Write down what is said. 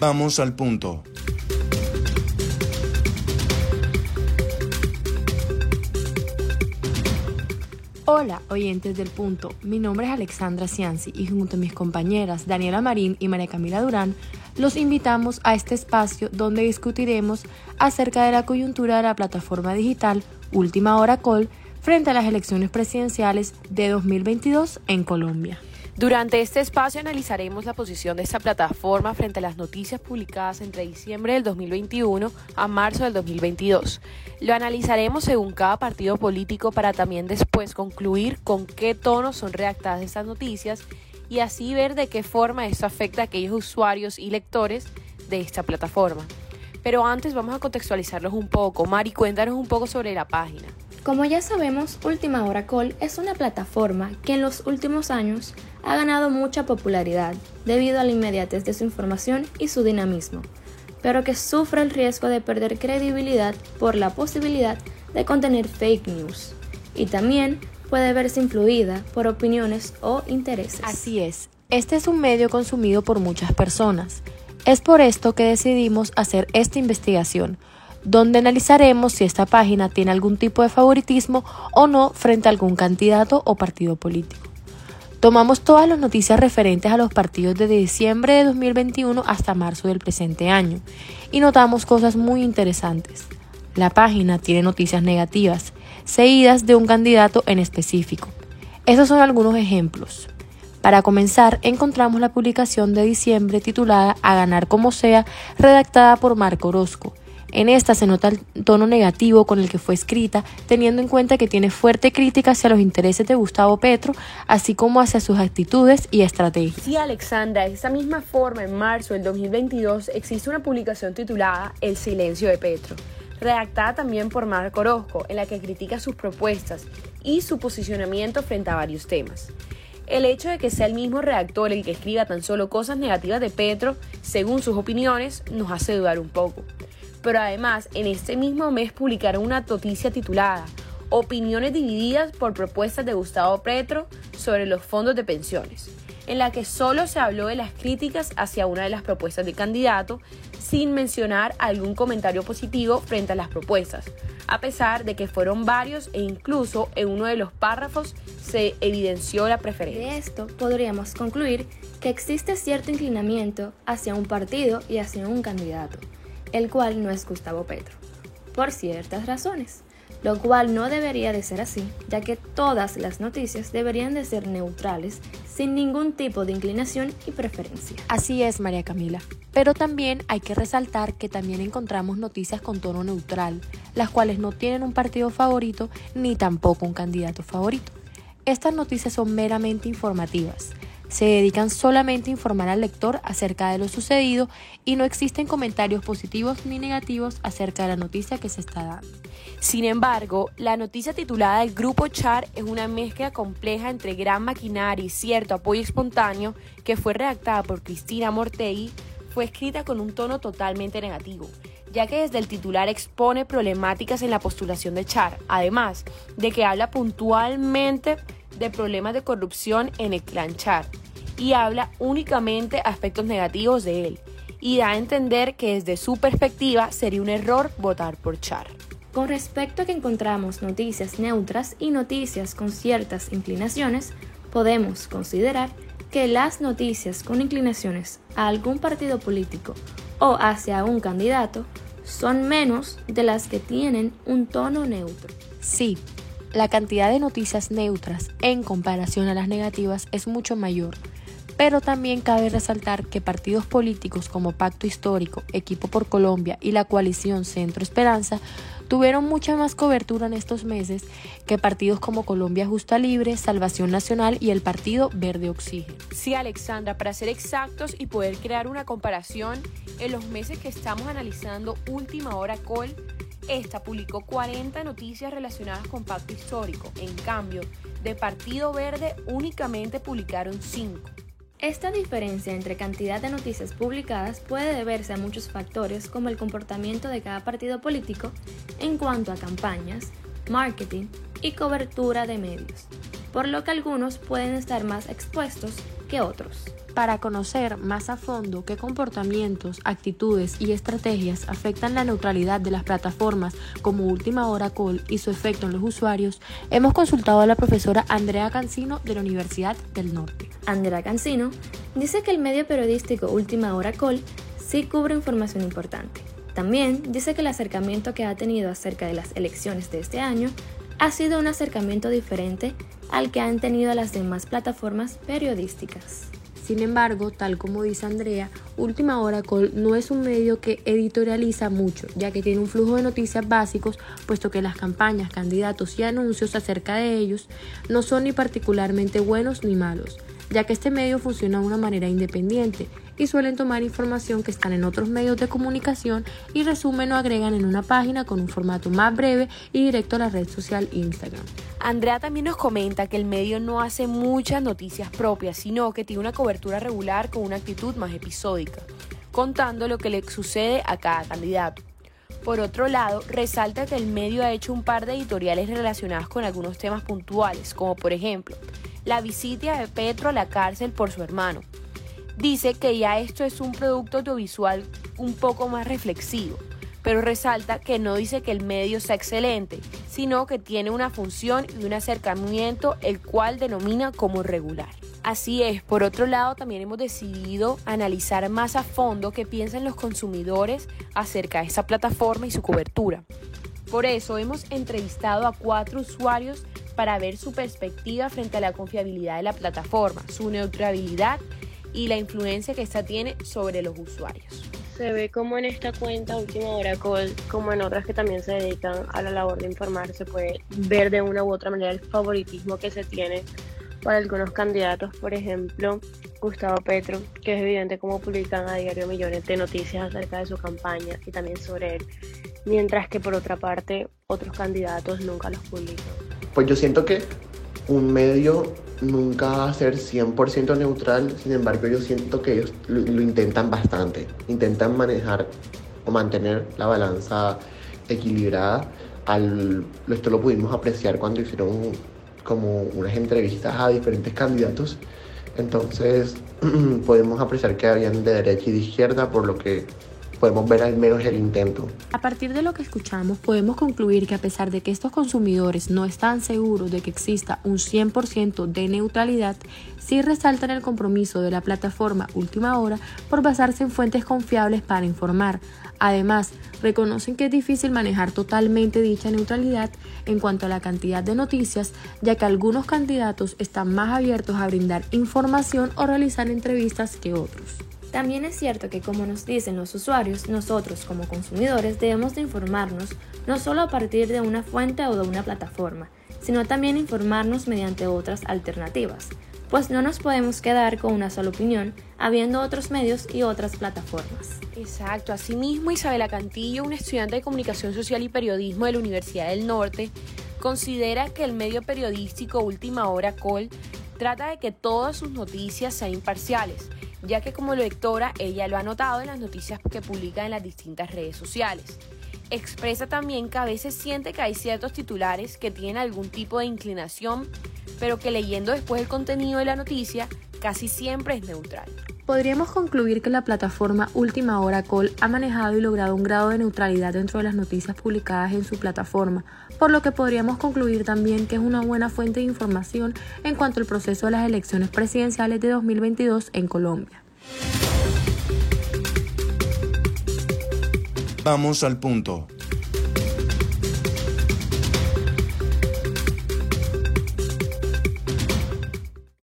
Vamos al punto. Hola, oyentes del punto. Mi nombre es Alexandra Cianci y junto a mis compañeras Daniela Marín y María Camila Durán, los invitamos a este espacio donde discutiremos acerca de la coyuntura de la plataforma digital Última Hora Call frente a las elecciones presidenciales de 2022 en Colombia. Durante este espacio analizaremos la posición de esta plataforma frente a las noticias publicadas entre diciembre del 2021 a marzo del 2022. Lo analizaremos según cada partido político para también después concluir con qué tono son redactadas estas noticias y así ver de qué forma esto afecta a aquellos usuarios y lectores de esta plataforma. Pero antes vamos a contextualizarlos un poco. Mari, cuéntanos un poco sobre la página. Como ya sabemos, Última Hora Call es una plataforma que en los últimos años ha ganado mucha popularidad debido a la inmediatez de su información y su dinamismo, pero que sufre el riesgo de perder credibilidad por la posibilidad de contener fake news y también puede verse influida por opiniones o intereses. Así es, este es un medio consumido por muchas personas. Es por esto que decidimos hacer esta investigación donde analizaremos si esta página tiene algún tipo de favoritismo o no frente a algún candidato o partido político. Tomamos todas las noticias referentes a los partidos desde diciembre de 2021 hasta marzo del presente año y notamos cosas muy interesantes. La página tiene noticias negativas, seguidas de un candidato en específico. Estos son algunos ejemplos. Para comenzar, encontramos la publicación de diciembre titulada A ganar como sea, redactada por Marco Orozco, en esta se nota el tono negativo con el que fue escrita, teniendo en cuenta que tiene fuerte crítica hacia los intereses de Gustavo Petro, así como hacia sus actitudes y estrategias. Sí, Alexandra, de esa misma forma, en marzo del 2022 existe una publicación titulada El silencio de Petro, redactada también por Marco Orozco, en la que critica sus propuestas y su posicionamiento frente a varios temas. El hecho de que sea el mismo redactor el que escriba tan solo cosas negativas de Petro, según sus opiniones, nos hace dudar un poco pero además en este mismo mes publicaron una noticia titulada Opiniones divididas por propuestas de Gustavo Petro sobre los fondos de pensiones, en la que solo se habló de las críticas hacia una de las propuestas del candidato, sin mencionar algún comentario positivo frente a las propuestas, a pesar de que fueron varios e incluso en uno de los párrafos se evidenció la preferencia. De esto podríamos concluir que existe cierto inclinamiento hacia un partido y hacia un candidato el cual no es Gustavo Petro, por ciertas razones, lo cual no debería de ser así, ya que todas las noticias deberían de ser neutrales, sin ningún tipo de inclinación y preferencia. Así es, María Camila. Pero también hay que resaltar que también encontramos noticias con tono neutral, las cuales no tienen un partido favorito ni tampoco un candidato favorito. Estas noticias son meramente informativas se dedican solamente a informar al lector acerca de lo sucedido y no existen comentarios positivos ni negativos acerca de la noticia que se está dando. Sin embargo, la noticia titulada El Grupo Char es una mezcla compleja entre gran maquinaria y cierto apoyo espontáneo que fue redactada por Cristina Mortei, fue escrita con un tono totalmente negativo, ya que desde el titular expone problemáticas en la postulación de Char, además de que habla puntualmente de problemas de corrupción en el clan Char y habla únicamente aspectos negativos de él y da a entender que desde su perspectiva sería un error votar por Char. Con respecto a que encontramos noticias neutras y noticias con ciertas inclinaciones, podemos considerar que las noticias con inclinaciones a algún partido político o hacia un candidato son menos de las que tienen un tono neutro. Sí, la cantidad de noticias neutras en comparación a las negativas es mucho mayor, pero también cabe resaltar que partidos políticos como Pacto Histórico, Equipo por Colombia y la coalición Centro Esperanza tuvieron mucha más cobertura en estos meses que partidos como Colombia Justa Libre, Salvación Nacional y el Partido Verde Oxígeno. Sí, Alexandra, para ser exactos y poder crear una comparación, en los meses que estamos analizando Última Hora Col, esta publicó 40 noticias relacionadas con pacto histórico. En cambio, de Partido Verde únicamente publicaron 5. Esta diferencia entre cantidad de noticias publicadas puede deberse a muchos factores como el comportamiento de cada partido político en cuanto a campañas, marketing y cobertura de medios. por lo que algunos pueden estar más expuestos que otros. Para conocer más a fondo qué comportamientos, actitudes y estrategias afectan la neutralidad de las plataformas como Última Hora Call y su efecto en los usuarios, hemos consultado a la profesora Andrea Cancino de la Universidad del Norte. Andrea Cancino dice que el medio periodístico Última Hora Call sí cubre información importante. También dice que el acercamiento que ha tenido acerca de las elecciones de este año ha sido un acercamiento diferente al que han tenido las demás plataformas periodísticas. Sin embargo, tal como dice Andrea, Última Hora Call no es un medio que editorializa mucho, ya que tiene un flujo de noticias básicos, puesto que las campañas, candidatos y anuncios acerca de ellos no son ni particularmente buenos ni malos ya que este medio funciona de una manera independiente y suelen tomar información que están en otros medios de comunicación y resumen o agregan en una página con un formato más breve y directo a la red social Instagram. Andrea también nos comenta que el medio no hace muchas noticias propias, sino que tiene una cobertura regular con una actitud más episódica, contando lo que le sucede a cada candidato. Por otro lado, resalta que el medio ha hecho un par de editoriales relacionadas con algunos temas puntuales, como por ejemplo, la visita de Petro a la cárcel por su hermano. Dice que ya esto es un producto audiovisual un poco más reflexivo, pero resalta que no dice que el medio sea excelente, sino que tiene una función y un acercamiento el cual denomina como regular. Así es, por otro lado también hemos decidido analizar más a fondo qué piensan los consumidores acerca de esa plataforma y su cobertura. Por eso hemos entrevistado a cuatro usuarios para ver su perspectiva frente a la confiabilidad de la plataforma, su neutralidad y la influencia que esta tiene sobre los usuarios. Se ve como en esta cuenta Última Hora Call, como en otras que también se dedican a la labor de informar, se puede ver de una u otra manera el favoritismo que se tiene para algunos candidatos, por ejemplo, Gustavo Petro, que es evidente como publican a diario millones de noticias acerca de su campaña y también sobre él, mientras que por otra parte otros candidatos nunca los publican pues yo siento que un medio nunca va a ser 100% neutral, sin embargo yo siento que ellos lo, intentan bastante, intentan manejar o mantener la balanza equilibrada. Al, esto lo pudimos apreciar cuando hicieron como unas entrevistas a diferentes candidatos, entonces podemos apreciar que habían de derecha y de izquierda, por lo que podemos ver al menos el intento. A partir de lo que escuchamos, podemos concluir que a pesar de que estos consumidores no están seguros de que exista un 100% de neutralidad, sí resaltan el compromiso de la plataforma Última Hora por basarse en fuentes confiables para informar. Además, reconocen que es difícil manejar totalmente dicha neutralidad en cuanto a la cantidad de noticias, ya que algunos candidatos están más abiertos a brindar información o realizar entrevistas que otros. También es cierto que como nos dicen los usuarios, nosotros como consumidores debemos de informarnos no solo a partir de una fuente o de una plataforma, sino también informarnos mediante otras alternativas, pues no nos podemos quedar con una sola opinión, habiendo otros medios y otras plataformas. Exacto, asimismo Isabela Cantillo, una estudiante de comunicación social y periodismo de la Universidad del Norte, considera que el medio periodístico Última Hora Col trata de que todas sus noticias sean imparciales ya que como lectora ella lo ha notado en las noticias que publica en las distintas redes sociales. Expresa también que a veces siente que hay ciertos titulares que tienen algún tipo de inclinación, pero que leyendo después el contenido de la noticia casi siempre es neutral. Podríamos concluir que la plataforma Última Hora Call ha manejado y logrado un grado de neutralidad dentro de las noticias publicadas en su plataforma, por lo que podríamos concluir también que es una buena fuente de información en cuanto al proceso de las elecciones presidenciales de 2022 en Colombia. Vamos al punto.